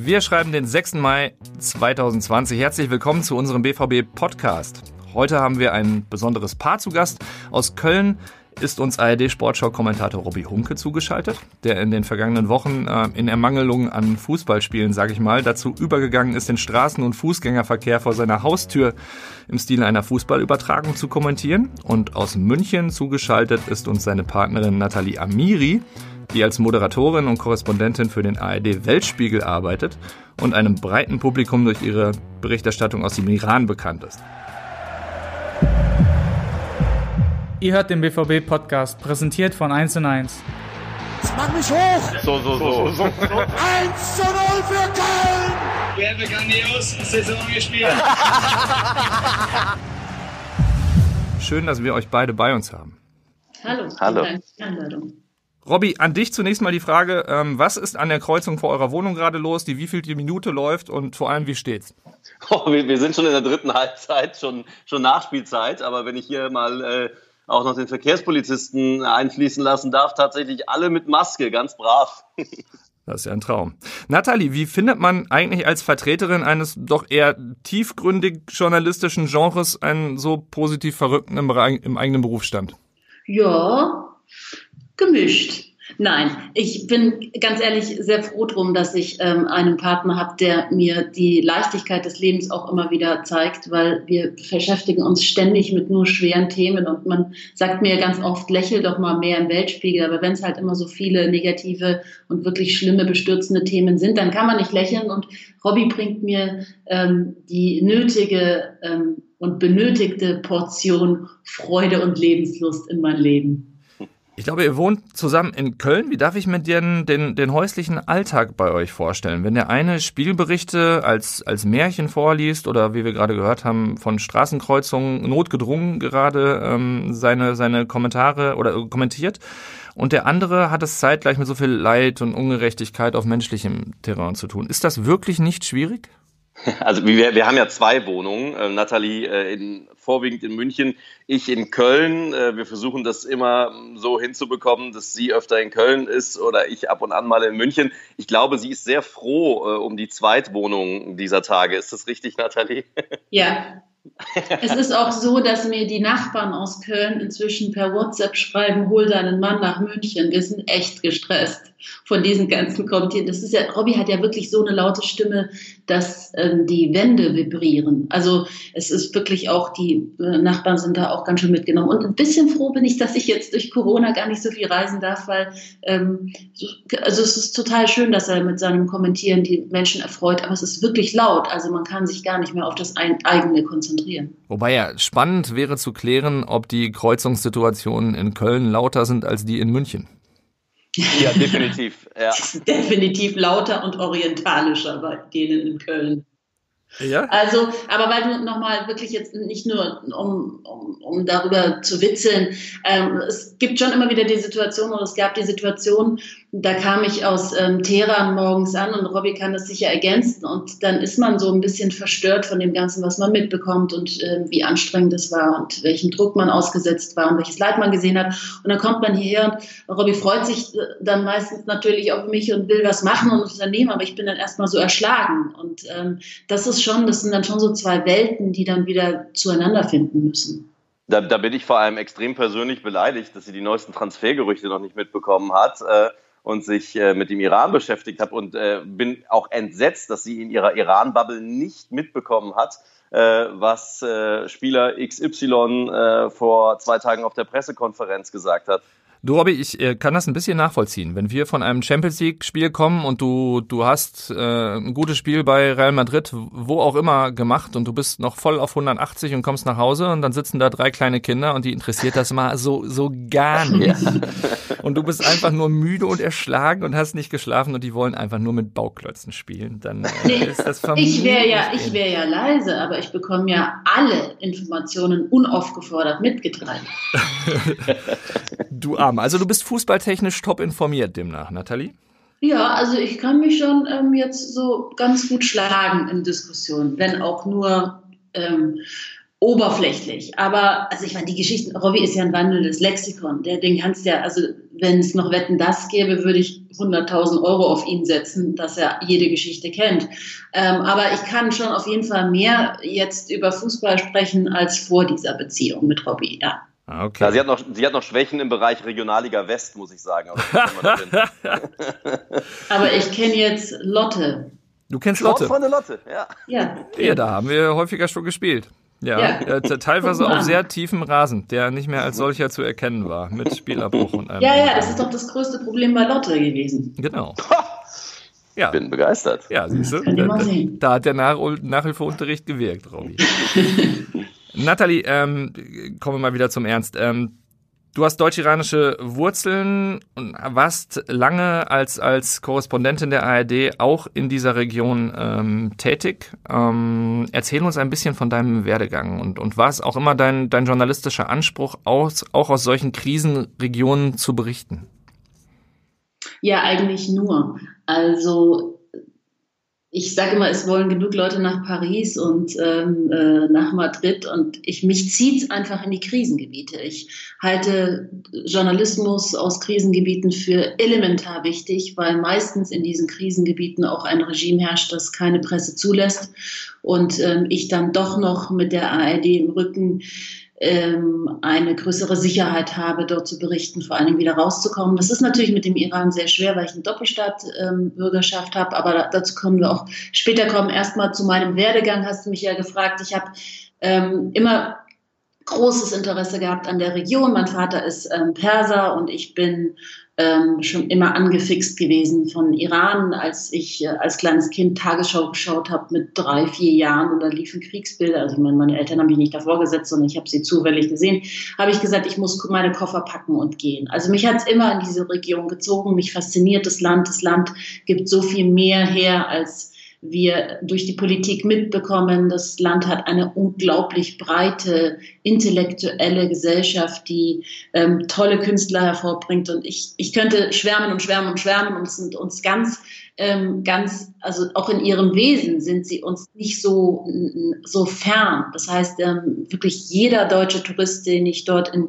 Wir schreiben den 6. Mai 2020. Herzlich willkommen zu unserem BVB Podcast. Heute haben wir ein besonderes Paar zu Gast. Aus Köln ist uns ARD-Sportschau-Kommentator Robby Hunke zugeschaltet, der in den vergangenen Wochen äh, in Ermangelung an Fußballspielen, sage ich mal, dazu übergegangen ist, den Straßen- und Fußgängerverkehr vor seiner Haustür im Stil einer Fußballübertragung zu kommentieren. Und aus München zugeschaltet ist uns seine Partnerin Nathalie Amiri, die als Moderatorin und Korrespondentin für den ARD Weltspiegel arbeitet und einem breiten Publikum durch ihre Berichterstattung aus dem Iran bekannt ist. Ihr hört den BVB-Podcast, präsentiert von 1 und 1. Jetzt mach mich hoch! So, so, so. so. 1 zu 0 für Köln! Wir haben grandios Saison gespielt. Schön, dass wir euch beide bei uns haben. Hallo. Hallo. Robby, an dich zunächst mal die Frage, ähm, was ist an der Kreuzung vor eurer Wohnung gerade los? Die wievielte Minute läuft und vor allem, wie steht's? Oh, wir, wir, sind schon in der dritten Halbzeit, schon, schon Nachspielzeit, aber wenn ich hier mal äh, auch noch den Verkehrspolizisten einfließen lassen darf. Tatsächlich alle mit Maske, ganz brav. Das ist ja ein Traum. Nathalie, wie findet man eigentlich als Vertreterin eines doch eher tiefgründig journalistischen Genres einen so positiv Verrückten im, im eigenen Berufsstand? Ja, gemischt. Nein, ich bin ganz ehrlich sehr froh drum, dass ich ähm, einen Partner habe, der mir die Leichtigkeit des Lebens auch immer wieder zeigt, weil wir beschäftigen uns ständig mit nur schweren Themen und man sagt mir ganz oft, lächel doch mal mehr im Weltspiegel, aber wenn es halt immer so viele negative und wirklich schlimme, bestürzende Themen sind, dann kann man nicht lächeln und Robby bringt mir ähm, die nötige ähm, und benötigte Portion Freude und Lebenslust in mein Leben. Ich glaube, ihr wohnt zusammen in Köln. Wie darf ich mir den, den, den häuslichen Alltag bei euch vorstellen? Wenn der eine Spielberichte als, als Märchen vorliest oder wie wir gerade gehört haben, von Straßenkreuzungen notgedrungen gerade ähm, seine, seine Kommentare oder äh, kommentiert und der andere hat es zeitgleich mit so viel Leid und Ungerechtigkeit auf menschlichem Terrain zu tun. Ist das wirklich nicht schwierig? Also wir, wir haben ja zwei Wohnungen. Äh, Nathalie äh, in, vorwiegend in München, ich in Köln. Äh, wir versuchen das immer so hinzubekommen, dass sie öfter in Köln ist oder ich ab und an mal in München. Ich glaube, sie ist sehr froh äh, um die Zweitwohnung dieser Tage. Ist das richtig, Nathalie? Ja, es ist auch so, dass mir die Nachbarn aus Köln inzwischen per WhatsApp schreiben, hol deinen Mann nach München. Wir sind echt gestresst von diesen ganzen Kommentaren. Das ist ja, Robby hat ja wirklich so eine laute Stimme, dass ähm, die Wände vibrieren. Also es ist wirklich auch, die äh, Nachbarn sind da auch ganz schön mitgenommen. Und ein bisschen froh bin ich, dass ich jetzt durch Corona gar nicht so viel reisen darf, weil ähm, also es ist total schön, dass er mit seinem Kommentieren die Menschen erfreut, aber es ist wirklich laut. Also man kann sich gar nicht mehr auf das eigene konzentrieren. Wobei ja spannend wäre zu klären, ob die Kreuzungssituationen in Köln lauter sind als die in München. Ja, definitiv. Ja. definitiv lauter und orientalischer bei denen in Köln. Ja. Also, aber weil du nochmal wirklich jetzt nicht nur, um, um, um darüber zu witzeln, ähm, es gibt schon immer wieder die Situation, oder es gab die Situation, da kam ich aus ähm, Teheran morgens an und Robby kann das sicher ergänzen und dann ist man so ein bisschen verstört von dem Ganzen, was man mitbekommt und äh, wie anstrengend es war und welchen Druck man ausgesetzt war und welches Leid man gesehen hat. Und dann kommt man hierher und Robby freut sich äh, dann meistens natürlich auf mich und will was machen und unternehmen, aber ich bin dann erstmal so erschlagen. Und ähm, das ist schon, das sind dann schon so zwei Welten, die dann wieder zueinander finden müssen. Da, da bin ich vor allem extrem persönlich beleidigt, dass sie die neuesten Transfergerüchte noch nicht mitbekommen hat. Äh, und sich äh, mit dem Iran beschäftigt habe und äh, bin auch entsetzt, dass sie in ihrer Iran-Bubble nicht mitbekommen hat, äh, was äh, Spieler XY äh, vor zwei Tagen auf der Pressekonferenz gesagt hat. Du, Robby, ich äh, kann das ein bisschen nachvollziehen. Wenn wir von einem Champions League-Spiel kommen und du, du hast äh, ein gutes Spiel bei Real Madrid, wo auch immer, gemacht und du bist noch voll auf 180 und kommst nach Hause und dann sitzen da drei kleine Kinder und die interessiert das mal so, so gar nicht. Und du bist einfach nur müde und erschlagen und hast nicht geschlafen und die wollen einfach nur mit Bauklötzen spielen. Dann äh, nee, ist das Ich wäre ja, ich wäre ja leise, aber ich bekomme ja alle Informationen unaufgefordert mitgeteilt. du Arme. Also du bist fußballtechnisch top informiert demnach, Nathalie? Ja, also ich kann mich schon ähm, jetzt so ganz gut schlagen in Diskussionen, wenn auch nur ähm, oberflächlich. Aber, also ich meine, die Geschichten, Robby ist ja ein wandelndes Lexikon. Der Ding kannst ja, also wenn es noch Wetten das gäbe, würde ich 100.000 Euro auf ihn setzen, dass er jede Geschichte kennt. Ähm, aber ich kann schon auf jeden Fall mehr jetzt über Fußball sprechen als vor dieser Beziehung mit Robbie, ja. Ah, okay. Ja, sie, hat noch, sie hat noch Schwächen im Bereich Regionalliga West, muss ich sagen. Aber, aber ich kenne jetzt Lotte. Du kennst Lotte? Freunde Lotte, ja. ja. Ja, da haben wir häufiger schon gespielt. Ja, ja. Äh, teilweise auf sehr tiefem Rasen, der nicht mehr als solcher zu erkennen war, mit Spielabbruch und allem. Ja, ja, das ist doch das größte Problem bei Lotte gewesen. Genau. Ja. Bin begeistert. Ja, siehst du, da, da, hat der Nach Nachhilfeunterricht gewirkt, Robby. Nathalie, ähm, kommen wir mal wieder zum Ernst. Ähm, du hast deutsch-iranische Wurzeln und warst lange als, als Korrespondentin der ARD auch in dieser Region ähm, tätig. Ähm, erzähl uns ein bisschen von deinem Werdegang und, und war es auch immer dein, dein journalistischer Anspruch, aus, auch aus solchen Krisenregionen zu berichten? Ja, eigentlich nur. Also ich sage immer, es wollen genug Leute nach Paris und ähm, äh, nach Madrid und ich mich zieht einfach in die Krisengebiete. Ich halte Journalismus aus Krisengebieten für elementar wichtig, weil meistens in diesen Krisengebieten auch ein Regime herrscht, das keine Presse zulässt und ähm, ich dann doch noch mit der ARD im Rücken ähm, eine größere Sicherheit habe, dort zu berichten, vor Dingen wieder rauszukommen. Das ist natürlich mit dem Iran sehr schwer, weil ich eine Doppelstaatsbürgerschaft ähm, habe, aber dazu können wir auch später kommen. Erstmal zu meinem Werdegang hast du mich ja gefragt. Ich habe ähm, immer großes Interesse gehabt an der Region. Mein Vater ist ähm, Perser und ich bin ähm, schon immer angefixt gewesen von Iran, als ich äh, als kleines Kind Tagesschau geschaut habe mit drei, vier Jahren und da liefen Kriegsbilder. Also ich meine, meine Eltern haben mich nicht davor gesetzt, sondern ich habe sie zufällig gesehen. Habe ich gesagt, ich muss meine Koffer packen und gehen. Also mich hat es immer in diese Region gezogen. Mich fasziniert das Land. Das Land gibt so viel mehr her als wir durch die Politik mitbekommen. Das Land hat eine unglaublich breite intellektuelle Gesellschaft, die ähm, tolle Künstler hervorbringt. Und ich, ich könnte schwärmen und schwärmen und schwärmen und sind uns ganz, ähm, ganz, also auch in ihrem Wesen sind sie uns nicht so, so fern. Das heißt, ähm, wirklich jeder deutsche Tourist, den ich dort in,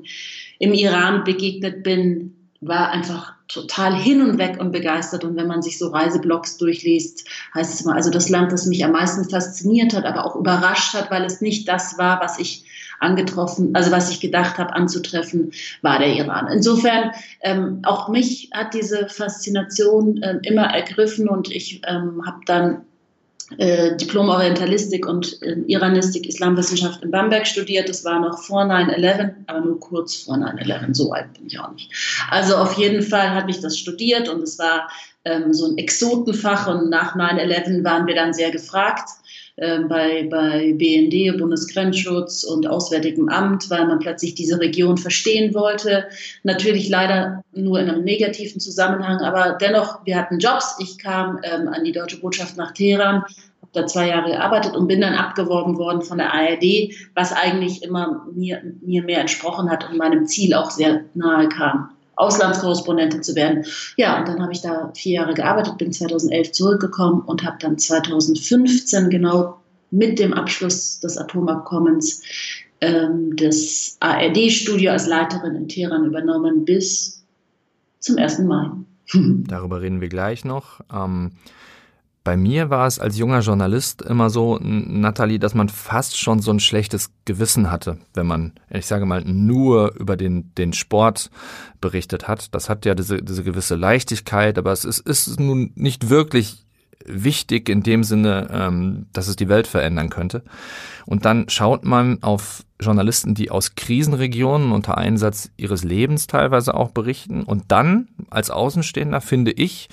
im Iran begegnet bin, war einfach total hin und weg und begeistert. Und wenn man sich so Reiseblogs durchliest, heißt es immer, also das Land, das mich am meisten fasziniert hat, aber auch überrascht hat, weil es nicht das war, was ich angetroffen, also was ich gedacht habe anzutreffen, war der Iran. Insofern, ähm, auch mich hat diese Faszination äh, immer ergriffen und ich ähm, habe dann äh, Diplom Orientalistik und äh, Iranistik, Islamwissenschaft in Bamberg studiert. Das war noch vor 9-11, aber nur kurz vor 9-11. So alt bin ich auch nicht. Also auf jeden Fall habe ich das studiert und es war ähm, so ein Exotenfach und nach 9-11 waren wir dann sehr gefragt äh, bei, bei BND, Bundesgrenzschutz und Auswärtigem Amt, weil man plötzlich diese Region verstehen wollte. Natürlich leider nur in einem negativen Zusammenhang, aber dennoch, wir hatten Jobs. Ich kam ähm, an die deutsche Botschaft nach Teheran, habe da zwei Jahre gearbeitet und bin dann abgeworben worden von der ARD, was eigentlich immer mir, mir mehr entsprochen hat und meinem Ziel auch sehr nahe kam. Auslandskorrespondentin zu werden. Ja, und dann habe ich da vier Jahre gearbeitet, bin 2011 zurückgekommen und habe dann 2015 genau mit dem Abschluss des Atomabkommens ähm, das ARD-Studio als Leiterin in Teheran übernommen bis zum 1. Mai. Darüber reden wir gleich noch. Ähm bei mir war es als junger Journalist immer so, Nathalie, dass man fast schon so ein schlechtes Gewissen hatte, wenn man, ich sage mal, nur über den, den Sport berichtet hat. Das hat ja diese, diese gewisse Leichtigkeit, aber es ist, ist nun nicht wirklich wichtig in dem Sinne, ähm, dass es die Welt verändern könnte. Und dann schaut man auf Journalisten, die aus Krisenregionen unter Einsatz ihres Lebens teilweise auch berichten. Und dann, als Außenstehender, finde ich,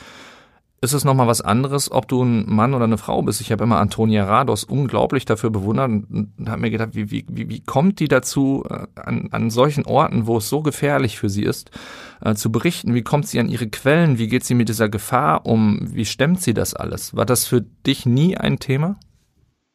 ist es nochmal was anderes, ob du ein Mann oder eine Frau bist. Ich habe immer Antonia Rados unglaublich dafür bewundert und habe mir gedacht, wie, wie, wie, wie kommt die dazu, äh, an, an solchen Orten, wo es so gefährlich für sie ist, äh, zu berichten? Wie kommt sie an ihre Quellen? Wie geht sie mit dieser Gefahr um? Wie stemmt sie das alles? War das für dich nie ein Thema?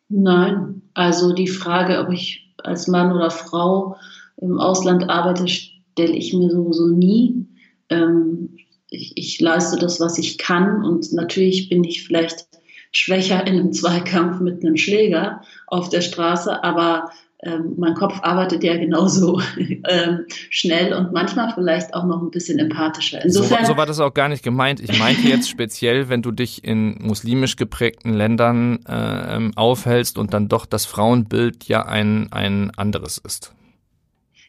Nein, also die Frage, ob ich als Mann oder Frau im Ausland arbeite, stelle ich mir sowieso nie. Ähm, ich, ich leiste das, was ich kann und natürlich bin ich vielleicht schwächer in einem Zweikampf mit einem Schläger auf der Straße, aber ähm, mein Kopf arbeitet ja genauso ähm, schnell und manchmal vielleicht auch noch ein bisschen empathischer. Insofern, so, so war das auch gar nicht gemeint. Ich meinte jetzt speziell, wenn du dich in muslimisch geprägten Ländern äh, aufhältst und dann doch das Frauenbild ja ein, ein anderes ist.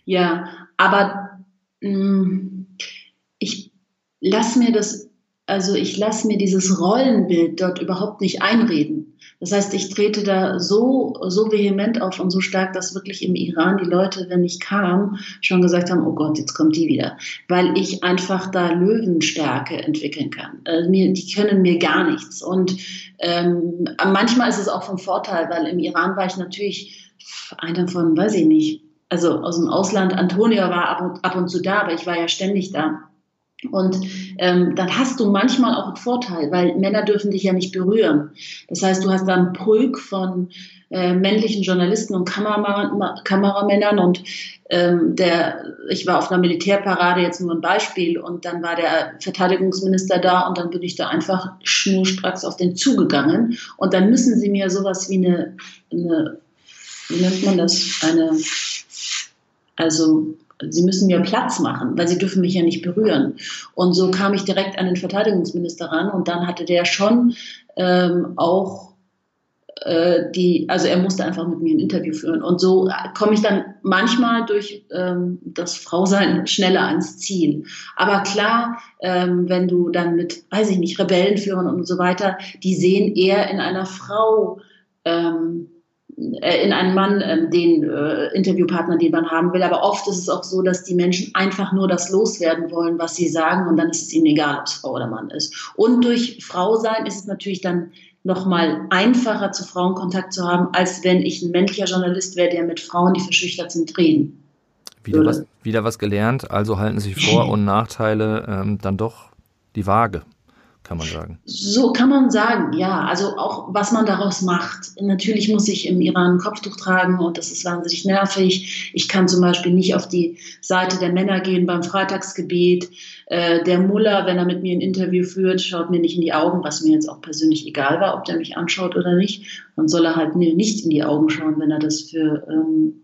Ja, aber mh, mm, ich lasse mir das, also ich lasse mir dieses Rollenbild dort überhaupt nicht einreden. Das heißt, ich trete da so, so vehement auf und so stark, dass wirklich im Iran die Leute, wenn ich kam, schon gesagt haben, oh Gott, jetzt kommt die wieder. Weil ich einfach da Löwenstärke entwickeln kann. Also mir, die können mir gar nichts. Und ähm, manchmal ist es auch vom Vorteil, weil im Iran war ich natürlich einer von, weiß ich nicht, also aus dem Ausland, Antonia war ab und, ab und zu da, aber ich war ja ständig da. Und ähm, dann hast du manchmal auch einen Vorteil, weil Männer dürfen dich ja nicht berühren. Das heißt, du hast dann Pulk von äh, männlichen Journalisten und Kamera Kameramännern und ähm, der, ich war auf einer Militärparade jetzt nur ein Beispiel und dann war der Verteidigungsminister da und dann bin ich da einfach schnurstracks auf den zugegangen und dann müssen sie mir sowas wie eine, eine wie nennt man das, eine also sie müssen mir Platz machen, weil sie dürfen mich ja nicht berühren. Und so kam ich direkt an den Verteidigungsminister ran und dann hatte der schon ähm, auch äh, die, also er musste einfach mit mir ein Interview führen. Und so komme ich dann manchmal durch ähm, das Frausein schneller ans Ziel. Aber klar, ähm, wenn du dann mit, weiß ich nicht, Rebellenführern und so weiter, die sehen eher in einer Frau ähm, äh, in einem Mann äh, den äh, Interviewpartner, den man haben will. Aber oft ist es auch so, dass die Menschen einfach nur das loswerden wollen, was sie sagen, und dann ist es ihnen egal, ob es Frau oder Mann ist. Und durch Frau sein ist es natürlich dann noch mal einfacher, zu Frauen Kontakt zu haben, als wenn ich ein männlicher Journalist wäre, der mit Frauen, die verschüchtert sind, reden. Wieder was, wieder was gelernt, also halten sich Vor- und Nachteile ähm, dann doch die Waage kann man sagen. So kann man sagen, ja. Also auch, was man daraus macht. Natürlich muss ich im Iran ein Kopftuch tragen und das ist wahnsinnig nervig. Ich kann zum Beispiel nicht auf die Seite der Männer gehen beim Freitagsgebet. Äh, der Mullah, wenn er mit mir ein Interview führt, schaut mir nicht in die Augen, was mir jetzt auch persönlich egal war, ob der mich anschaut oder nicht. Dann soll er halt mir nicht in die Augen schauen, wenn er das für ähm,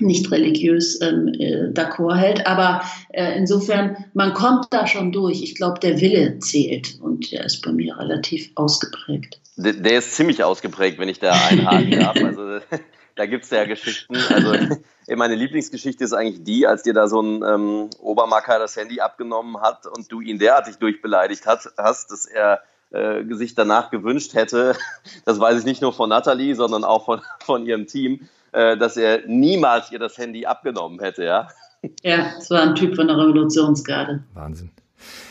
nicht religiös ähm, äh, d'accord hält. Aber äh, insofern, man kommt da schon durch. Ich glaube, der Wille zählt und der ist bei mir relativ ausgeprägt. Der, der ist ziemlich ausgeprägt, wenn ich da einhaken darf. Also da gibt es ja Geschichten. Also meine Lieblingsgeschichte ist eigentlich die, als dir da so ein ähm, Obermacker das Handy abgenommen hat und du ihn derartig durchbeleidigt hat, hast, dass er äh, sich danach gewünscht hätte, das weiß ich nicht nur von Nathalie, sondern auch von, von ihrem Team, dass er niemals ihr das Handy abgenommen hätte, ja. Ja, es war ein Typ von der Revolutionsgarde. Wahnsinn.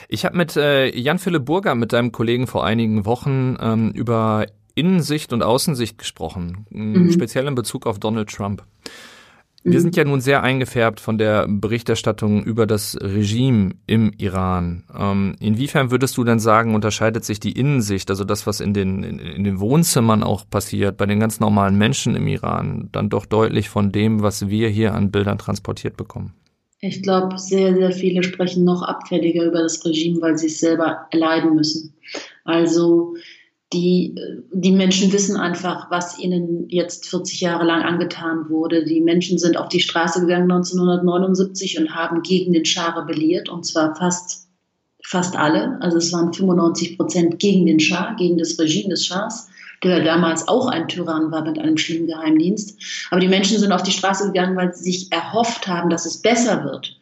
Ich habe mit äh, Jan-Philipp Burger, mit deinem Kollegen vor einigen Wochen ähm, über Innensicht und Außensicht gesprochen, mhm. speziell in Bezug auf Donald Trump. Wir sind ja nun sehr eingefärbt von der Berichterstattung über das Regime im Iran. Ähm, inwiefern würdest du denn sagen, unterscheidet sich die Innensicht, also das, was in den, in, in, den Wohnzimmern auch passiert, bei den ganz normalen Menschen im Iran, dann doch deutlich von dem, was wir hier an Bildern transportiert bekommen? Ich glaube, sehr, sehr viele sprechen noch abfälliger über das Regime, weil sie es selber erleiden müssen. Also die, die Menschen wissen einfach, was ihnen jetzt 40 Jahre lang angetan wurde. Die Menschen sind auf die Straße gegangen 1979 und haben gegen den Schah rebelliert, und zwar fast, fast alle. Also es waren 95 Prozent gegen den Schah, gegen das Regime des Schahs, der damals auch ein Tyrann war mit einem schlimmen Geheimdienst. Aber die Menschen sind auf die Straße gegangen, weil sie sich erhofft haben, dass es besser wird.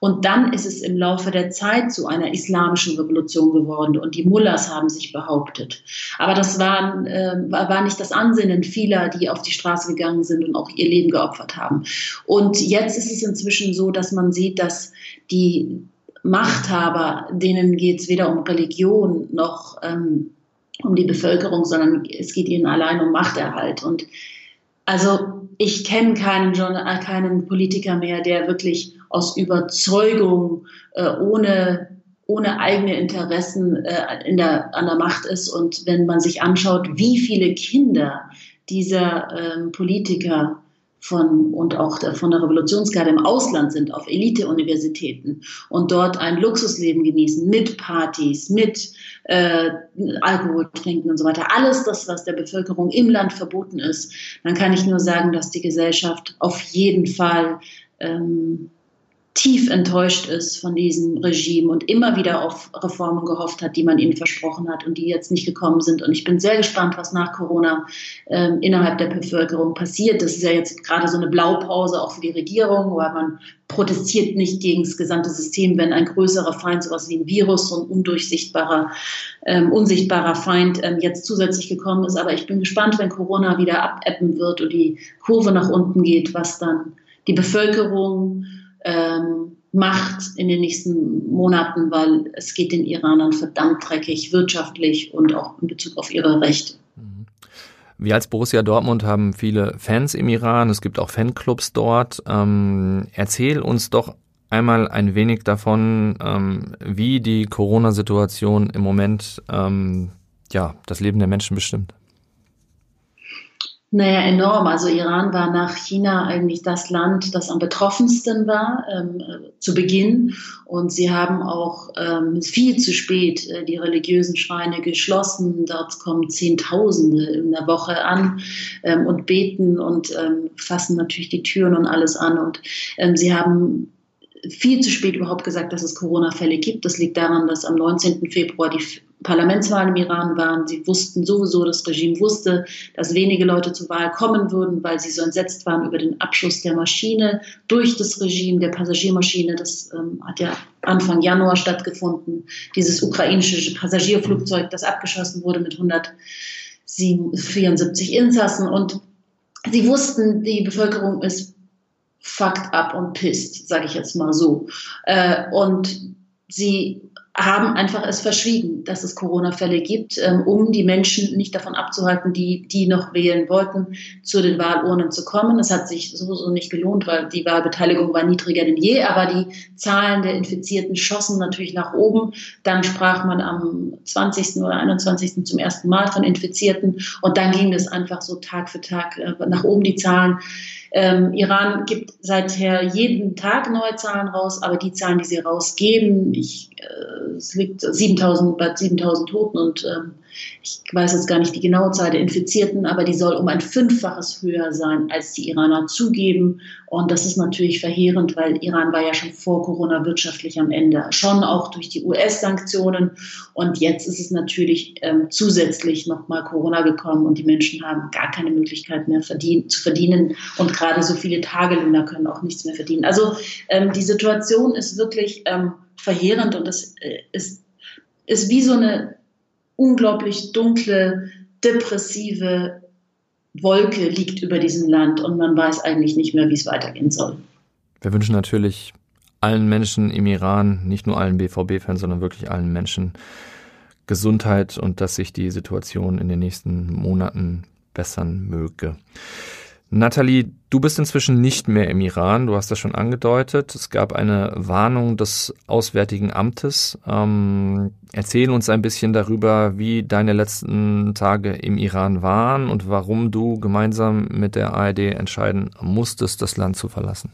Und dann ist es im Laufe der Zeit zu einer islamischen Revolution geworden und die Mullahs haben sich behauptet. Aber das war, äh, war nicht das Ansinnen vieler, die auf die Straße gegangen sind und auch ihr Leben geopfert haben. Und jetzt ist es inzwischen so, dass man sieht, dass die Machthaber, denen geht es weder um Religion noch ähm, um die Bevölkerung, sondern es geht ihnen allein um Machterhalt. Und also ich kenne keinen, keinen Politiker mehr, der wirklich aus Überzeugung, äh, ohne, ohne eigene Interessen äh, in der, an der Macht ist. Und wenn man sich anschaut, wie viele Kinder dieser ähm, Politiker von und auch von der Revolutionsgarde im Ausland sind, auf Elite-Universitäten und dort ein Luxusleben genießen mit Partys, mit äh, Alkohol trinken und so weiter. Alles das, was der Bevölkerung im Land verboten ist, dann kann ich nur sagen, dass die Gesellschaft auf jeden Fall ähm, tief enttäuscht ist von diesem Regime und immer wieder auf Reformen gehofft hat, die man ihnen versprochen hat und die jetzt nicht gekommen sind. Und ich bin sehr gespannt, was nach Corona ähm, innerhalb der Bevölkerung passiert. Das ist ja jetzt gerade so eine Blaupause auch für die Regierung, weil man protestiert nicht gegen das gesamte System, wenn ein größerer Feind, sowas wie ein Virus, so ein undurchsichtbarer, ähm, unsichtbarer Feind ähm, jetzt zusätzlich gekommen ist. Aber ich bin gespannt, wenn Corona wieder abebben wird und die Kurve nach unten geht, was dann die Bevölkerung ähm, macht in den nächsten Monaten, weil es geht den Iranern verdammt dreckig, wirtschaftlich und auch in Bezug auf ihre Rechte. Mhm. Wir als Borussia Dortmund haben viele Fans im Iran. Es gibt auch Fanclubs dort. Ähm, erzähl uns doch einmal ein wenig davon, ähm, wie die Corona-Situation im Moment ähm, ja, das Leben der Menschen bestimmt. Naja, enorm. Also Iran war nach China eigentlich das Land, das am betroffensten war ähm, zu Beginn. Und sie haben auch ähm, viel zu spät äh, die religiösen Schreine geschlossen. Dort kommen Zehntausende in der Woche an ähm, und beten und ähm, fassen natürlich die Türen und alles an. Und ähm, sie haben viel zu spät überhaupt gesagt, dass es Corona-Fälle gibt. Das liegt daran, dass am 19. Februar die Parlamentswahlen im Iran waren. Sie wussten sowieso, das Regime wusste, dass wenige Leute zur Wahl kommen würden, weil sie so entsetzt waren über den Abschuss der Maschine durch das Regime, der Passagiermaschine. Das ähm, hat ja Anfang Januar stattgefunden. Dieses ukrainische Passagierflugzeug, das abgeschossen wurde mit 174 Insassen. Und sie wussten, die Bevölkerung ist fucked up und pissed, sage ich jetzt mal so. Äh, und sie haben einfach es verschwiegen, dass es Corona-Fälle gibt, ähm, um die Menschen nicht davon abzuhalten, die, die noch wählen wollten, zu den Wahlurnen zu kommen. Es hat sich sowieso nicht gelohnt, weil die Wahlbeteiligung war niedriger denn je, aber die Zahlen der Infizierten schossen natürlich nach oben. Dann sprach man am 20. oder 21. zum ersten Mal von Infizierten und dann ging es einfach so Tag für Tag äh, nach oben die Zahlen. Ähm, Iran gibt seither jeden Tag neue Zahlen raus, aber die Zahlen, die sie rausgeben, ich, äh, es liegt 7000, bei 7000 Toten und ähm, ich weiß jetzt gar nicht die genaue Zahl der Infizierten, aber die soll um ein Fünffaches höher sein, als die Iraner zugeben. Und das ist natürlich verheerend, weil Iran war ja schon vor Corona wirtschaftlich am Ende, schon auch durch die US-Sanktionen. Und jetzt ist es natürlich ähm, zusätzlich nochmal Corona gekommen und die Menschen haben gar keine Möglichkeit mehr verdien zu verdienen. Und gerade so viele Tagelöhner können auch nichts mehr verdienen. Also ähm, die Situation ist wirklich ähm, verheerend und das äh, ist, ist wie so eine unglaublich dunkle, depressive Wolke liegt über diesem Land und man weiß eigentlich nicht mehr, wie es weitergehen soll. Wir wünschen natürlich allen Menschen im Iran, nicht nur allen BVB-Fans, sondern wirklich allen Menschen Gesundheit und dass sich die Situation in den nächsten Monaten bessern möge. Nathalie, du bist inzwischen nicht mehr im Iran, du hast das schon angedeutet. Es gab eine Warnung des Auswärtigen Amtes. Ähm, erzähl uns ein bisschen darüber, wie deine letzten Tage im Iran waren und warum du gemeinsam mit der ARD entscheiden musstest, das Land zu verlassen.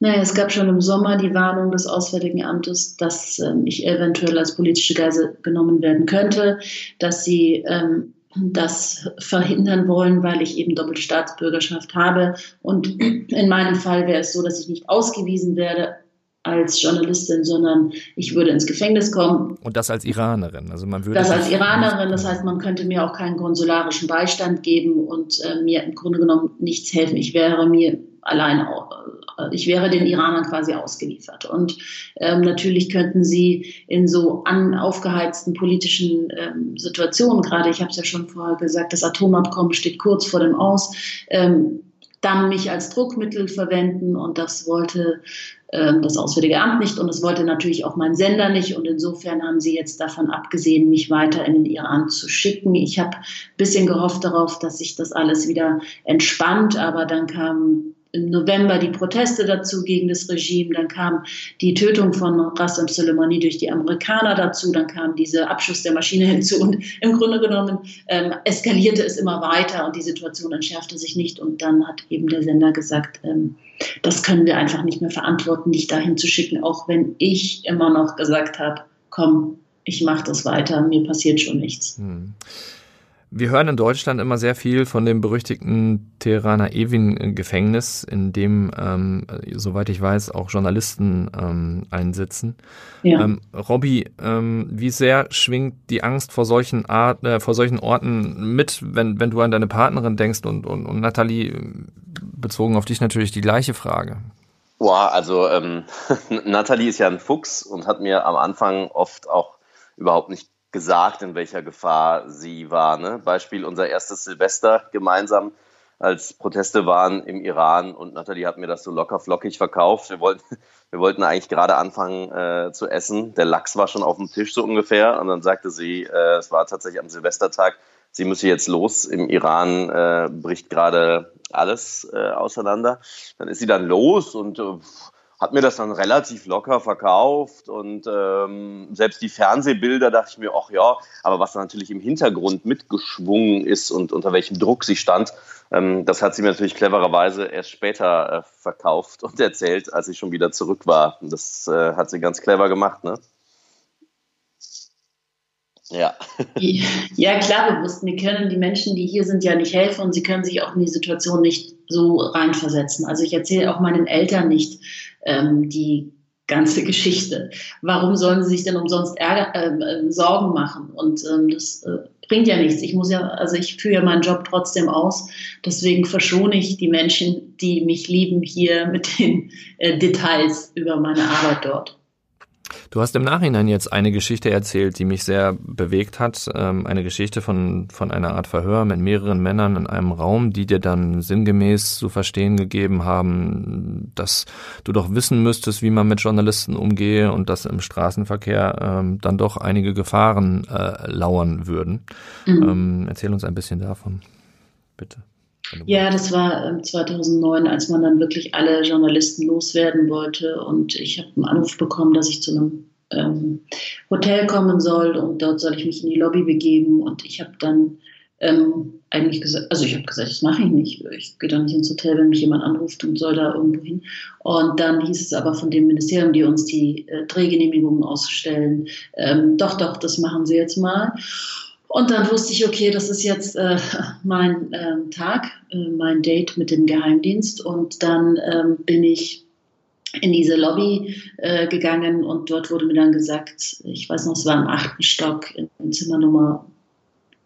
Naja, es gab schon im Sommer die Warnung des Auswärtigen Amtes, dass ähm, ich eventuell als politische Geisel genommen werden könnte, dass sie ähm, das verhindern wollen, weil ich eben doppelte Staatsbürgerschaft habe. Und in meinem Fall wäre es so, dass ich nicht ausgewiesen werde als Journalistin, sondern ich würde ins Gefängnis kommen. Und das als Iranerin. Also man würde das als Iranerin, das heißt, man könnte mir auch keinen konsularischen Beistand geben und äh, mir im Grunde genommen nichts helfen. Ich wäre mir alleine, äh, ich wäre den Iranern quasi ausgeliefert. Und ähm, natürlich könnten sie in so an, aufgeheizten politischen ähm, Situationen, gerade ich habe es ja schon vorher gesagt, das Atomabkommen steht kurz vor dem Aus, ähm, dann mich als Druckmittel verwenden und das wollte das Auswärtige Amt nicht und es wollte natürlich auch mein Sender nicht und insofern haben sie jetzt davon abgesehen, mich weiter in den Iran zu schicken. Ich habe ein bisschen gehofft darauf, dass sich das alles wieder entspannt, aber dann kam im November die Proteste dazu gegen das Regime, dann kam die Tötung von Rassam Soleimani durch die Amerikaner dazu, dann kam dieser Abschuss der Maschine hinzu und im Grunde genommen ähm, eskalierte es immer weiter und die Situation entschärfte sich nicht und dann hat eben der Sender gesagt, ähm, das können wir einfach nicht mehr verantworten, dich dahin zu schicken, auch wenn ich immer noch gesagt habe, komm, ich mache das weiter, mir passiert schon nichts. Hm. Wir hören in Deutschland immer sehr viel von dem berüchtigten Teheraner Evin-Gefängnis, in dem, ähm, soweit ich weiß, auch Journalisten ähm, einsitzen. Ja. Ähm, Robby, ähm, wie sehr schwingt die Angst vor solchen, Art, äh, vor solchen Orten mit, wenn, wenn du an deine Partnerin denkst und, und, und Nathalie, bezogen auf dich natürlich die gleiche Frage? Boah, also ähm, Nathalie ist ja ein Fuchs und hat mir am Anfang oft auch überhaupt nicht gesagt, in welcher Gefahr sie war. Ne? Beispiel unser erstes Silvester gemeinsam, als Proteste waren im Iran und Nathalie hat mir das so locker flockig verkauft. Wir wollten, wir wollten eigentlich gerade anfangen äh, zu essen. Der Lachs war schon auf dem Tisch so ungefähr und dann sagte sie, äh, es war tatsächlich am Silvestertag, sie müsse jetzt los. Im Iran äh, bricht gerade alles äh, auseinander. Dann ist sie dann los und äh, hat mir das dann relativ locker verkauft und ähm, selbst die Fernsehbilder dachte ich mir, ach ja, aber was natürlich im Hintergrund mitgeschwungen ist und unter welchem Druck sie stand, ähm, das hat sie mir natürlich clevererweise erst später äh, verkauft und erzählt, als ich schon wieder zurück war. Das äh, hat sie ganz clever gemacht, ne? Ja. ja, klar, wir wussten, wir können die Menschen, die hier sind, ja nicht helfen und sie können sich auch in die Situation nicht so reinversetzen. Also ich erzähle auch meinen Eltern nicht, ähm, die ganze Geschichte. Warum sollen sie sich denn umsonst Ärger, äh, Sorgen machen? Und ähm, das äh, bringt ja nichts. Ich muss ja, also ich führe ja meinen Job trotzdem aus. Deswegen verschone ich die Menschen, die mich lieben, hier mit den äh, Details über meine Arbeit dort. Du hast im Nachhinein jetzt eine Geschichte erzählt, die mich sehr bewegt hat. Ähm, eine Geschichte von, von einer Art Verhör mit mehreren Männern in einem Raum, die dir dann sinngemäß zu verstehen gegeben haben, dass du doch wissen müsstest, wie man mit Journalisten umgehe und dass im Straßenverkehr ähm, dann doch einige Gefahren äh, lauern würden. Mhm. Ähm, erzähl uns ein bisschen davon, bitte. Ja, das war 2009, ähm, als man dann wirklich alle Journalisten loswerden wollte. Und ich habe einen Anruf bekommen, dass ich zu einem ähm, Hotel kommen soll und dort soll ich mich in die Lobby begeben. Und ich habe dann ähm, eigentlich gesagt, also ich habe gesagt, das mache ich nicht. Ich gehe da nicht ins Hotel, wenn mich jemand anruft und soll da irgendwo hin. Und dann hieß es aber von dem Ministerium, die uns die äh, Drehgenehmigungen ausstellen, ähm, doch, doch, das machen Sie jetzt mal. Und dann wusste ich, okay, das ist jetzt äh, mein äh, Tag, äh, mein Date mit dem Geheimdienst. Und dann ähm, bin ich in diese Lobby äh, gegangen und dort wurde mir dann gesagt, ich weiß noch, es war im achten Stock in Zimmernummer,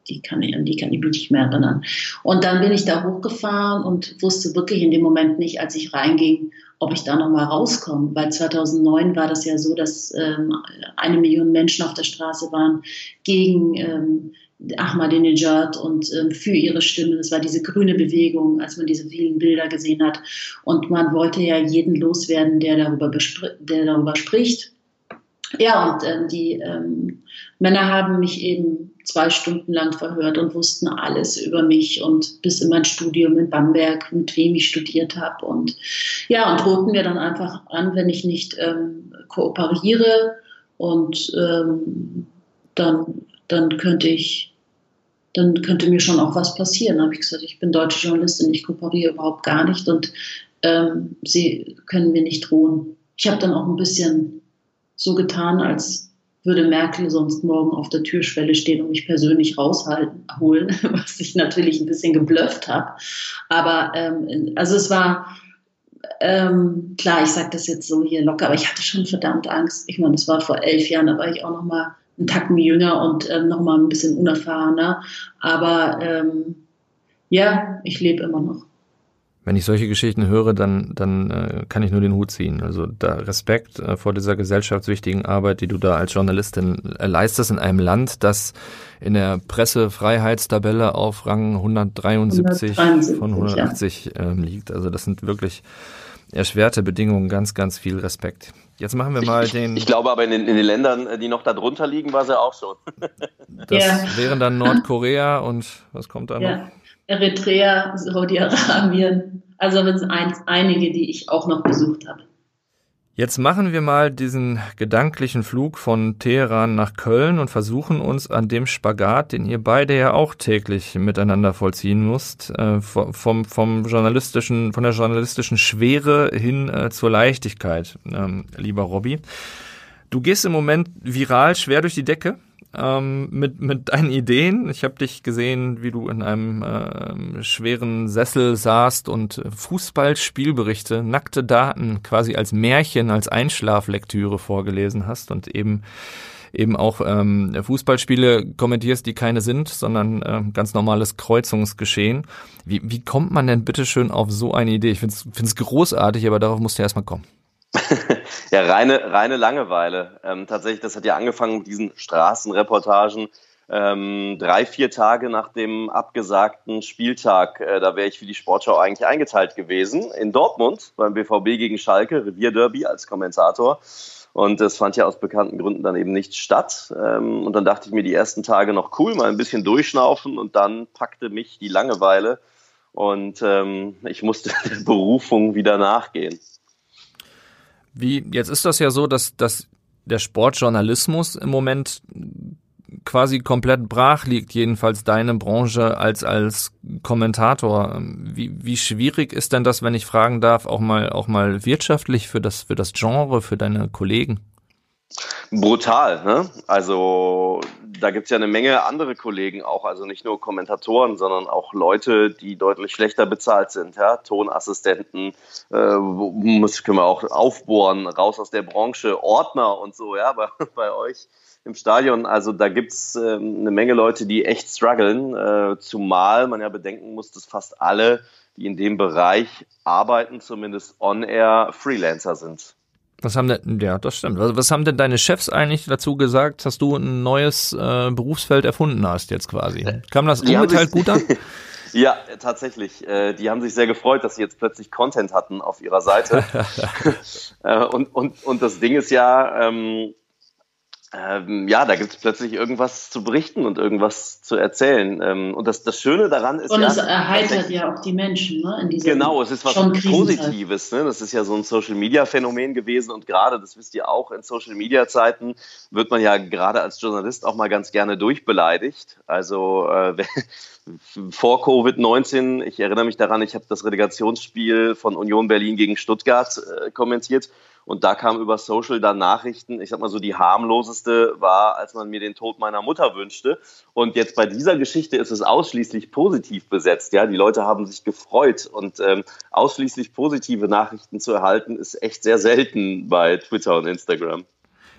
die kann ich, an die kann ich mich nicht mehr erinnern. Und dann bin ich da hochgefahren und wusste wirklich in dem Moment nicht, als ich reinging, ob ich da nochmal rauskomme. Weil 2009 war das ja so, dass ähm, eine Million Menschen auf der Straße waren gegen ähm, Ahmadinejad und ähm, für ihre Stimmen. Es war diese grüne Bewegung, als man diese vielen Bilder gesehen hat. Und man wollte ja jeden loswerden, der darüber, der darüber spricht. Ja, und äh, die ähm, Männer haben mich eben zwei Stunden lang verhört und wussten alles über mich und bis in mein Studium in Bamberg, mit wem ich studiert habe. Und ja, und drohten mir dann einfach an, wenn ich nicht ähm, kooperiere und ähm, dann, dann könnte ich, dann könnte mir schon auch was passieren. Habe ich gesagt, ich bin deutsche Journalistin, ich kooperiere überhaupt gar nicht und ähm, sie können mir nicht drohen. Ich habe dann auch ein bisschen so getan, als würde Merkel sonst morgen auf der Türschwelle stehen und mich persönlich rausholen, was ich natürlich ein bisschen geblufft habe. Aber ähm, also es war ähm, klar, ich sage das jetzt so hier locker, aber ich hatte schon verdammt Angst. Ich meine, das war vor elf Jahren, da war ich auch noch mal einen Tacken jünger und ähm, noch mal ein bisschen unerfahrener. Aber ähm, ja, ich lebe immer noch wenn ich solche Geschichten höre, dann, dann äh, kann ich nur den Hut ziehen. Also da Respekt äh, vor dieser gesellschaftswichtigen Arbeit, die du da als Journalistin äh, leistest in einem Land, das in der Pressefreiheitstabelle auf Rang 173, 173 von 180 ja. ähm, liegt. Also das sind wirklich erschwerte Bedingungen, ganz, ganz viel Respekt. Jetzt machen wir mal den. Ich glaube aber in den, in den Ländern, äh, die noch da drunter liegen, war sie auch schon. das ja. wären dann Nordkorea und was kommt da noch? Eritrea, Saudi-Arabien. Also es sind einige, die ich auch noch besucht habe. Jetzt machen wir mal diesen gedanklichen Flug von Teheran nach Köln und versuchen uns an dem Spagat, den ihr beide ja auch täglich miteinander vollziehen müsst, äh, vom, vom journalistischen, von der journalistischen Schwere hin äh, zur Leichtigkeit, ähm, lieber Robby. Du gehst im Moment viral schwer durch die Decke ähm, mit, mit deinen Ideen. Ich habe dich gesehen, wie du in einem äh, schweren Sessel saßt und Fußballspielberichte, nackte Daten quasi als Märchen, als Einschlaflektüre vorgelesen hast und eben eben auch ähm, Fußballspiele kommentierst, die keine sind, sondern äh, ganz normales Kreuzungsgeschehen. Wie, wie kommt man denn bitteschön auf so eine Idee? Ich finde es großartig, aber darauf musst du erstmal kommen. ja, reine, reine Langeweile. Ähm, tatsächlich, das hat ja angefangen mit diesen Straßenreportagen. Ähm, drei, vier Tage nach dem abgesagten Spieltag, äh, da wäre ich für die Sportschau eigentlich eingeteilt gewesen, in Dortmund beim BVB gegen Schalke, Revierderby als Kommentator. Und das fand ja aus bekannten Gründen dann eben nicht statt. Ähm, und dann dachte ich mir die ersten Tage noch cool, mal ein bisschen durchschnaufen und dann packte mich die Langeweile und ähm, ich musste der Berufung wieder nachgehen. Wie, jetzt ist das ja so, dass, dass der Sportjournalismus im Moment quasi komplett brach liegt, jedenfalls deine Branche als, als Kommentator. Wie, wie schwierig ist denn das, wenn ich fragen darf, auch mal, auch mal wirtschaftlich für das, für das Genre, für deine Kollegen? Brutal, ne? Also da gibt es ja eine Menge andere Kollegen auch, also nicht nur Kommentatoren, sondern auch Leute, die deutlich schlechter bezahlt sind, ja, Tonassistenten, äh, muss, können wir auch aufbohren, raus aus der Branche, Ordner und so, ja, bei, bei euch im Stadion. Also da gibt es äh, eine Menge Leute, die echt strugglen, äh, zumal man ja bedenken muss, dass fast alle, die in dem Bereich arbeiten, zumindest on-air Freelancer sind. Was haben denn, ja, das stimmt. Was, was haben denn deine Chefs eigentlich dazu gesagt, dass du ein neues äh, Berufsfeld erfunden hast jetzt quasi? Kam das ungeteilt gut an? ja, tatsächlich. Äh, die haben sich sehr gefreut, dass sie jetzt plötzlich Content hatten auf ihrer Seite. äh, und, und, und das Ding ist ja, ähm, ja, da gibt es plötzlich irgendwas zu berichten und irgendwas zu erzählen. Ähm, und das, das Schöne daran ist. Und ja, es erheitert ja auch die Menschen, ne? In dieser genau, es ist was Positives. Ne? Das ist ja so ein Social Media Phänomen gewesen. Und gerade, das wisst ihr auch, in Social Media Zeiten wird man ja gerade als Journalist auch mal ganz gerne durchbeleidigt. Also äh, vor Covid-19, ich erinnere mich daran, ich habe das Relegationsspiel von Union Berlin gegen Stuttgart äh, kommentiert und da kam über Social dann Nachrichten. Ich sag mal so, die harmloseste war, als man mir den Tod meiner Mutter wünschte. Und jetzt bei dieser Geschichte ist es ausschließlich positiv besetzt. Ja, die Leute haben sich gefreut und ähm, ausschließlich positive Nachrichten zu erhalten, ist echt sehr selten bei Twitter und Instagram.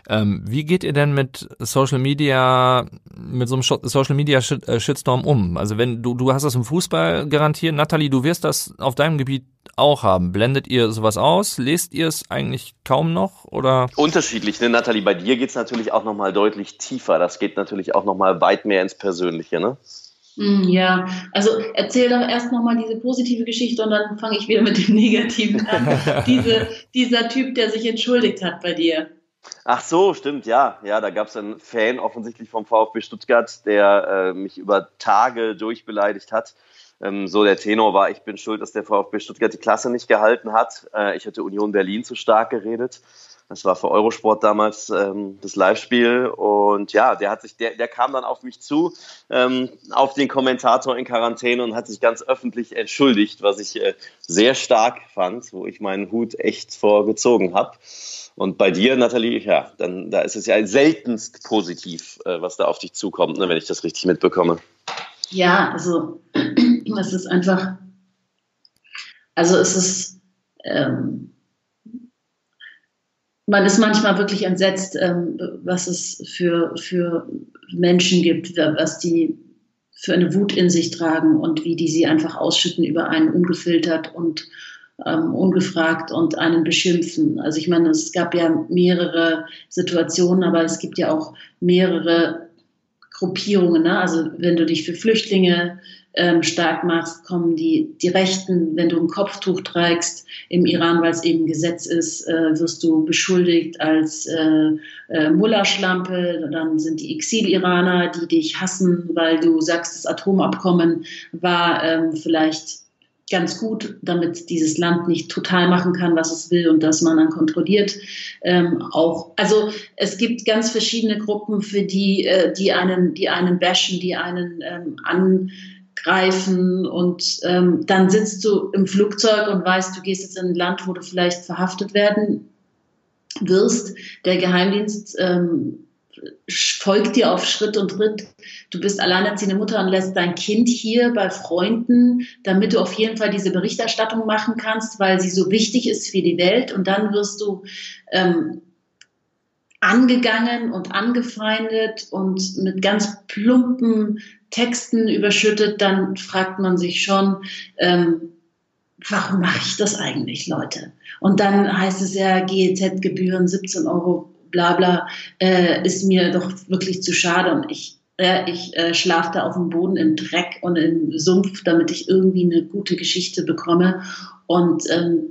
Ähm, wie geht ihr denn mit Social Media, mit so einem Social Media äh, Shitstorm um? Also wenn du, du hast das im Fußball garantiert, Nathalie, du wirst das auf deinem Gebiet auch haben. Blendet ihr sowas aus? Lest ihr es eigentlich kaum noch oder? Unterschiedlich, ne, Nathalie? Bei dir geht es natürlich auch nochmal deutlich tiefer. Das geht natürlich auch nochmal weit mehr ins Persönliche, ne? Hm, ja, also erzähl doch erst nochmal diese positive Geschichte und dann fange ich wieder mit dem Negativen an. Diese, dieser Typ, der sich entschuldigt hat bei dir. Ach so, stimmt, ja. Ja, da gab es einen Fan offensichtlich vom VfB Stuttgart, der äh, mich über Tage durchbeleidigt hat. Ähm, so der Tenor war, ich bin schuld, dass der VfB Stuttgart die Klasse nicht gehalten hat. Äh, ich hätte Union Berlin zu stark geredet. Das war für Eurosport damals ähm, das Live-Spiel. Und ja, der hat sich, der, der kam dann auf mich zu, ähm, auf den Kommentator in Quarantäne und hat sich ganz öffentlich entschuldigt, was ich äh, sehr stark fand, wo ich meinen Hut echt vorgezogen habe. Und bei dir, Nathalie, ja, dann da ist es ja seltenst positiv, äh, was da auf dich zukommt, ne, wenn ich das richtig mitbekomme. Ja, also es ist einfach, also es ist, ähm, man ist manchmal wirklich entsetzt, ähm, was es für, für Menschen gibt, was die für eine Wut in sich tragen und wie die sie einfach ausschütten über einen ungefiltert und ähm, ungefragt und einen beschimpfen. Also ich meine, es gab ja mehrere Situationen, aber es gibt ja auch mehrere Gruppierungen. Ne? Also wenn du dich für Flüchtlinge ähm, stark machst, kommen die, die Rechten, wenn du ein Kopftuch trägst im Iran, weil es eben Gesetz ist, äh, wirst du beschuldigt als äh, äh, Mullerschlampe. Dann sind die Exil-Iraner, die dich hassen, weil du sagst, das Atomabkommen war ähm, vielleicht ganz gut, damit dieses Land nicht total machen kann, was es will und dass man dann kontrolliert ähm, auch. Also es gibt ganz verschiedene Gruppen, für die äh, die einen, die einen bashen, die einen ähm, angreifen und ähm, dann sitzt du im Flugzeug und weißt, du gehst jetzt in ein Land, wo du vielleicht verhaftet werden wirst. Der Geheimdienst ähm, folgt dir auf Schritt und Tritt. Du bist alleinerziehende Mutter und lässt dein Kind hier bei Freunden, damit du auf jeden Fall diese Berichterstattung machen kannst, weil sie so wichtig ist für die Welt. Und dann wirst du ähm, angegangen und angefeindet und mit ganz plumpen Texten überschüttet. Dann fragt man sich schon, ähm, warum mache ich das eigentlich, Leute? Und dann heißt es ja, GEZ-Gebühren 17 Euro bla bla, äh, ist mir doch wirklich zu schade und ich äh, ich äh, schlafe da auf dem Boden im Dreck und im Sumpf, damit ich irgendwie eine gute Geschichte bekomme. Und ähm,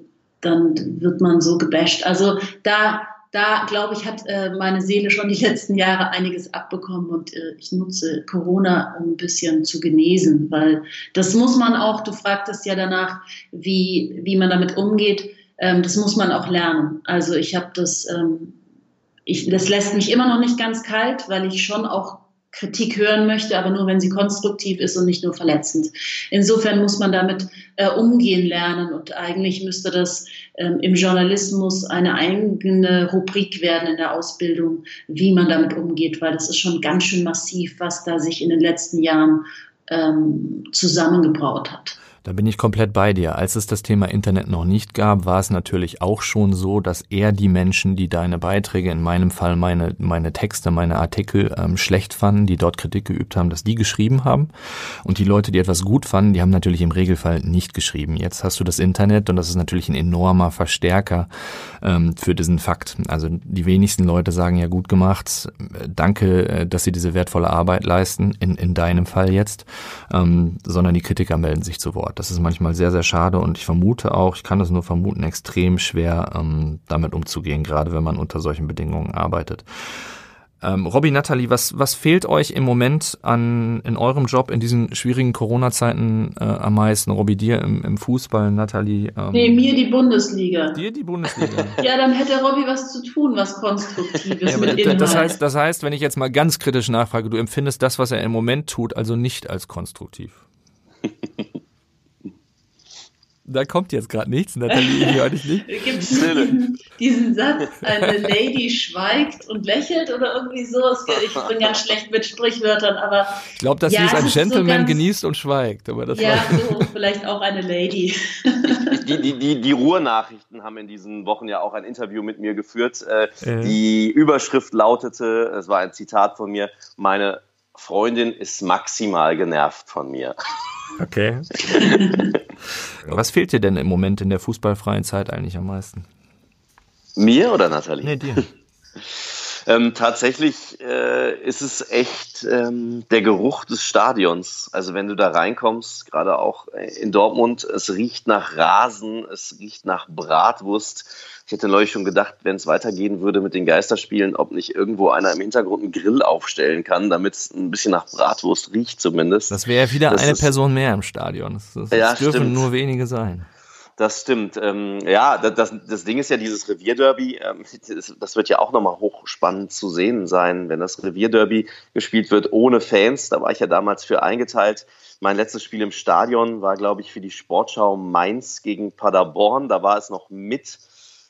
dann wird man so gebasht. Also da, da glaube ich, hat äh, meine Seele schon die letzten Jahre einiges abbekommen und äh, ich nutze Corona, um ein bisschen zu genesen, weil das muss man auch, du fragtest ja danach, wie, wie man damit umgeht, ähm, das muss man auch lernen. Also ich habe das ähm, ich, das lässt mich immer noch nicht ganz kalt, weil ich schon auch Kritik hören möchte, aber nur wenn sie konstruktiv ist und nicht nur verletzend. Insofern muss man damit äh, umgehen lernen und eigentlich müsste das ähm, im Journalismus eine eigene Rubrik werden in der Ausbildung, wie man damit umgeht, weil das ist schon ganz schön massiv, was da sich in den letzten Jahren ähm, zusammengebraut hat. Da bin ich komplett bei dir. Als es das Thema Internet noch nicht gab, war es natürlich auch schon so, dass eher die Menschen, die deine Beiträge, in meinem Fall meine, meine Texte, meine Artikel ähm, schlecht fanden, die dort Kritik geübt haben, dass die geschrieben haben. Und die Leute, die etwas gut fanden, die haben natürlich im Regelfall nicht geschrieben. Jetzt hast du das Internet und das ist natürlich ein enormer Verstärker ähm, für diesen Fakt. Also die wenigsten Leute sagen ja gut gemacht, danke, äh, dass sie diese wertvolle Arbeit leisten, in, in deinem Fall jetzt, ähm, sondern die Kritiker melden sich zu Wort. Das ist manchmal sehr, sehr schade und ich vermute auch, ich kann das nur vermuten, extrem schwer ähm, damit umzugehen, gerade wenn man unter solchen Bedingungen arbeitet. Ähm, Robby, Nathalie, was, was fehlt euch im Moment an, in eurem Job in diesen schwierigen Corona-Zeiten äh, am meisten? Robby, dir im, im Fußball, Nathalie? Ähm, nee, mir die Bundesliga. Dir die Bundesliga? ja, dann hätte Robby was zu tun, was Konstruktives ja, mit Inhalt. Das heißt, das heißt, wenn ich jetzt mal ganz kritisch nachfrage, du empfindest das, was er im Moment tut, also nicht als konstruktiv. Da kommt jetzt gerade nichts, Nathalie, ich höre dich nicht. Gibt es diesen, diesen Satz, eine Lady schweigt und lächelt oder irgendwie so? Ich bin ganz schlecht mit Sprichwörtern, aber. Ich glaube, das ja, hieß, ein Gentleman so genießt und schweigt. Aber das ja, so, vielleicht auch eine Lady. Die, die, die, die Ruhrnachrichten haben in diesen Wochen ja auch ein Interview mit mir geführt. Äh, äh. Die Überschrift lautete, es war ein Zitat von mir, meine Freundin ist maximal genervt von mir. Okay. Was fehlt dir denn im Moment in der fußballfreien Zeit eigentlich am meisten? Mir oder Nathalie? Nee, dir. ähm, tatsächlich äh, ist es echt ähm, der Geruch des Stadions. Also wenn du da reinkommst, gerade auch in Dortmund, es riecht nach Rasen, es riecht nach Bratwurst ich hätte neulich schon gedacht, wenn es weitergehen würde mit den Geisterspielen, ob nicht irgendwo einer im Hintergrund einen Grill aufstellen kann, damit es ein bisschen nach Bratwurst riecht zumindest. Das wäre wieder das eine Person mehr im Stadion. Das, das, das ja, dürfen stimmt. nur wenige sein. Das stimmt. Ähm, ja, das, das Ding ist ja dieses Revierderby. Ähm, das wird ja auch nochmal hochspannend zu sehen sein, wenn das Revierderby gespielt wird ohne Fans. Da war ich ja damals für eingeteilt. Mein letztes Spiel im Stadion war, glaube ich, für die Sportschau Mainz gegen Paderborn. Da war es noch mit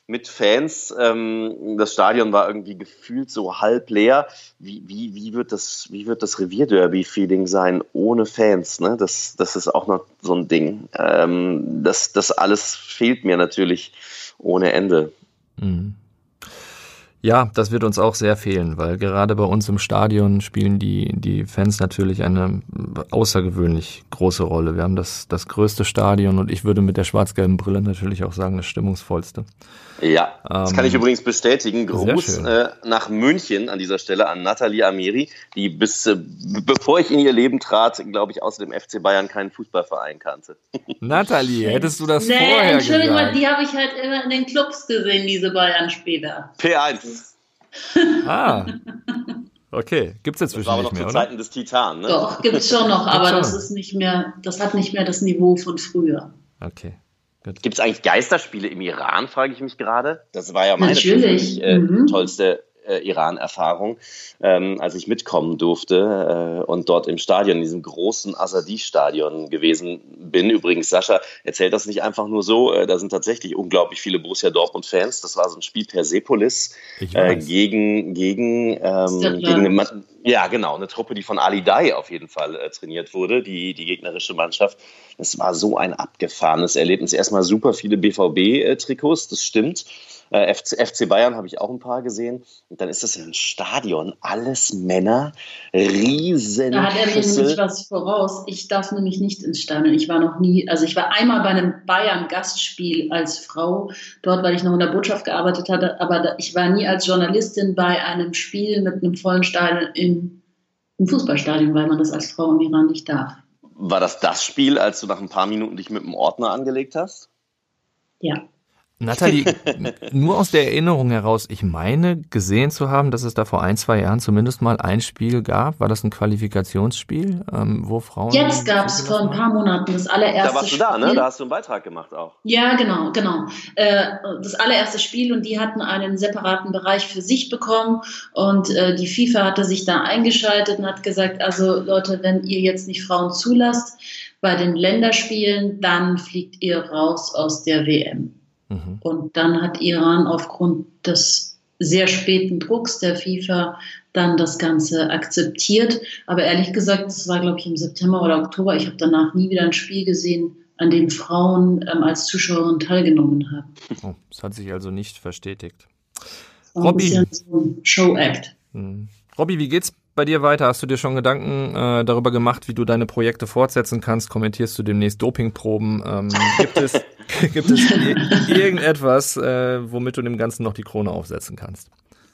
mit Fans. Ähm, das Stadion war irgendwie gefühlt so halb leer. Wie, wie, wie wird das, wie wird das Revierderby-Feeling sein ohne Fans? Ne? Das, das ist auch noch so ein Ding. Ähm, das, das alles fehlt mir natürlich ohne Ende. Mhm. Ja, das wird uns auch sehr fehlen, weil gerade bei uns im Stadion spielen die, die Fans natürlich eine außergewöhnlich große Rolle. Wir haben das, das größte Stadion und ich würde mit der schwarz-gelben Brille natürlich auch sagen, das stimmungsvollste. Ja, das kann ich ähm, übrigens bestätigen. Gruß äh, nach München an dieser Stelle an Nathalie Amiri, die bis äh, bevor ich in ihr Leben trat, glaube ich, außer dem FC Bayern keinen Fußballverein kannte. Nathalie, hättest du das nee, vorher Entschuldigung, gesagt? die habe ich halt immer in den Clubs gesehen, diese Bayern-Spieler. P1. Ah. Okay, gibt es jetzt das war aber noch mehr, zu Zeiten des Titan, ne? Doch, gibt es schon noch, aber das ist nicht mehr, das hat nicht mehr das Niveau von früher. Okay. Gibt es eigentlich Geisterspiele im Iran, frage ich mich gerade. Das war ja meine Natürlich. Äh, mhm. tollste äh, Iran-Erfahrung, ähm, als ich mitkommen durfte äh, und dort im Stadion, in diesem großen Azadi-Stadion gewesen bin. Übrigens, Sascha erzählt das nicht einfach nur so. Äh, da sind tatsächlich unglaublich viele Borussia Dortmund-Fans. Das war so ein Spiel per Sepolis äh, gegen, gegen, ähm, gegen eine, ja, genau, eine Truppe, die von Ali Dai auf jeden Fall äh, trainiert wurde, die, die gegnerische Mannschaft. Das war so ein abgefahrenes Erlebnis. Erstmal super viele BVB-Trikots, das stimmt. Äh, FC, Bayern habe ich auch ein paar gesehen. Und dann ist das ein Stadion, alles Männer, riesen Da hat er mir nämlich was voraus. Ich darf nämlich nicht ins Stadion. Ich war noch nie, also ich war einmal bei einem Bayern-Gastspiel als Frau, dort, weil ich noch in der Botschaft gearbeitet hatte, aber ich war nie als Journalistin bei einem Spiel mit einem vollen Stadion im, im Fußballstadion, weil man das als Frau im Iran nicht darf. War das das Spiel, als du nach ein paar Minuten dich mit dem Ordner angelegt hast? Ja. Nathalie, nur aus der Erinnerung heraus, ich meine gesehen zu haben, dass es da vor ein, zwei Jahren zumindest mal ein Spiel gab. War das ein Qualifikationsspiel, ähm, wo Frauen. Jetzt gab es vor ein paar Monaten das allererste Spiel. Da warst du da, ne? Da hast du einen Beitrag gemacht auch. Ja, genau, genau. Äh, das allererste Spiel und die hatten einen separaten Bereich für sich bekommen und äh, die FIFA hatte sich da eingeschaltet und hat gesagt, also Leute, wenn ihr jetzt nicht Frauen zulasst bei den Länderspielen, dann fliegt ihr raus aus der WM. Mhm. Und dann hat Iran aufgrund des sehr späten Drucks der FIFA dann das Ganze akzeptiert. Aber ehrlich gesagt, das war, glaube ich, im September oder Oktober. Ich habe danach nie wieder ein Spiel gesehen, an dem Frauen ähm, als Zuschauerin teilgenommen haben. Oh, das hat sich also nicht verstetigt. Robby, so Show-Act. Mhm. Robby, wie geht's bei dir weiter? Hast du dir schon Gedanken äh, darüber gemacht, wie du deine Projekte fortsetzen kannst? Kommentierst du demnächst Dopingproben? Ähm, gibt es, gibt es irgendetwas, äh, womit du dem Ganzen noch die Krone aufsetzen kannst?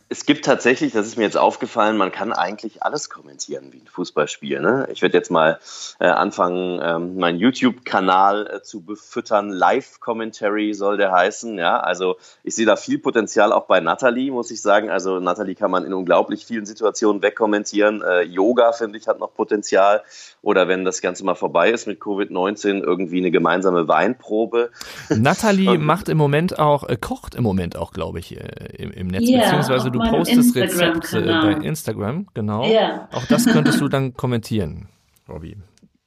Es gibt tatsächlich, das ist mir jetzt aufgefallen, man kann eigentlich alles kommentieren wie ein Fußballspiel. Ne? Ich werde jetzt mal äh, anfangen, ähm, meinen YouTube-Kanal äh, zu befüttern. Live-Commentary soll der heißen. Ja, also ich sehe da viel Potenzial auch bei Nathalie, muss ich sagen. Also Nathalie kann man in unglaublich vielen Situationen wegkommentieren. Äh, Yoga, finde ich, hat noch Potenzial. Oder wenn das Ganze mal vorbei ist mit Covid-19, irgendwie eine gemeinsame Weinprobe. Nathalie macht im Moment auch, äh, kocht im Moment auch, glaube ich, äh, im, im Netz, yeah, beziehungsweise du postest Rezepte bei Instagram, genau. Yeah. Auch das könntest du dann kommentieren, Robby.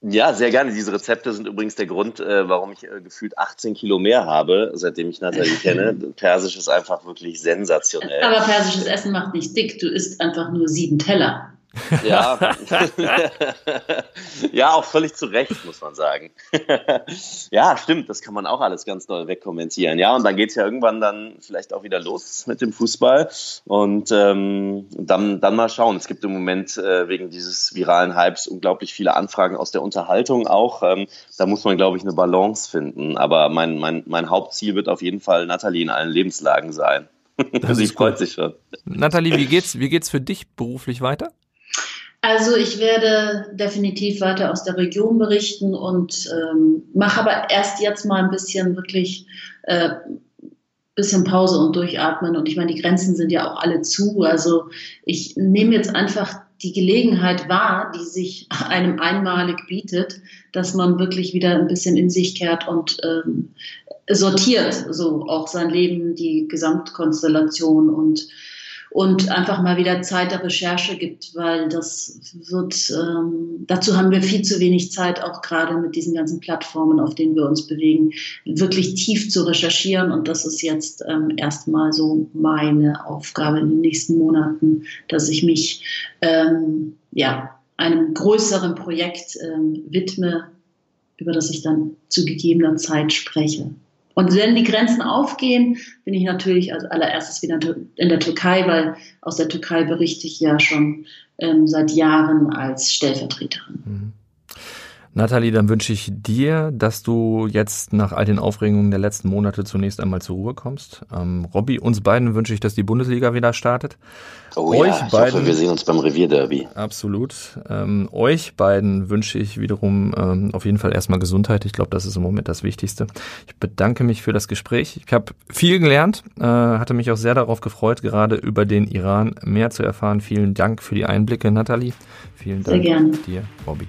Ja, sehr gerne. Diese Rezepte sind übrigens der Grund, äh, warum ich äh, gefühlt 18 Kilo mehr habe, seitdem ich Nathalie kenne. Persisch ist einfach wirklich sensationell. Aber persisches Essen macht nicht dick. Du isst einfach nur sieben Teller. Ja. ja, auch völlig zu Recht, muss man sagen. ja, stimmt, das kann man auch alles ganz doll wegkommentieren. Ja, und dann geht es ja irgendwann dann vielleicht auch wieder los mit dem Fußball. Und ähm, dann, dann mal schauen. Es gibt im Moment äh, wegen dieses viralen Hypes unglaublich viele Anfragen aus der Unterhaltung auch. Ähm, da muss man, glaube ich, eine Balance finden. Aber mein, mein, mein Hauptziel wird auf jeden Fall Nathalie in allen Lebenslagen sein. Das ich freut sich schon. Nathalie, wie geht's, wie geht's für dich beruflich weiter? Also ich werde definitiv weiter aus der Region berichten und ähm, mache aber erst jetzt mal ein bisschen wirklich äh, bisschen Pause und durchatmen. Und ich meine, die Grenzen sind ja auch alle zu. Also ich nehme jetzt einfach die Gelegenheit wahr, die sich einem einmalig bietet, dass man wirklich wieder ein bisschen in sich kehrt und ähm, sortiert, so auch sein Leben, die Gesamtkonstellation und und einfach mal wieder Zeit der Recherche gibt, weil das wird, ähm, dazu haben wir viel zu wenig Zeit, auch gerade mit diesen ganzen Plattformen, auf denen wir uns bewegen, wirklich tief zu recherchieren. Und das ist jetzt ähm, erstmal so meine Aufgabe in den nächsten Monaten, dass ich mich ähm, ja, einem größeren Projekt ähm, widme, über das ich dann zu gegebener Zeit spreche. Und wenn die Grenzen aufgehen, bin ich natürlich als allererstes wieder in der Türkei, weil aus der Türkei berichte ich ja schon ähm, seit Jahren als Stellvertreterin. Mhm. Nathalie, dann wünsche ich dir, dass du jetzt nach all den Aufregungen der letzten Monate zunächst einmal zur Ruhe kommst. Ähm, Robby, uns beiden wünsche ich, dass die Bundesliga wieder startet. Oh euch ja, ich beiden, hoffe, wir sehen uns beim Revierderby. Absolut. Ähm, euch beiden wünsche ich wiederum ähm, auf jeden Fall erstmal Gesundheit. Ich glaube, das ist im Moment das Wichtigste. Ich bedanke mich für das Gespräch. Ich habe viel gelernt, äh, hatte mich auch sehr darauf gefreut, gerade über den Iran mehr zu erfahren. Vielen Dank für die Einblicke, Nathalie. Vielen Dank dir, Robby.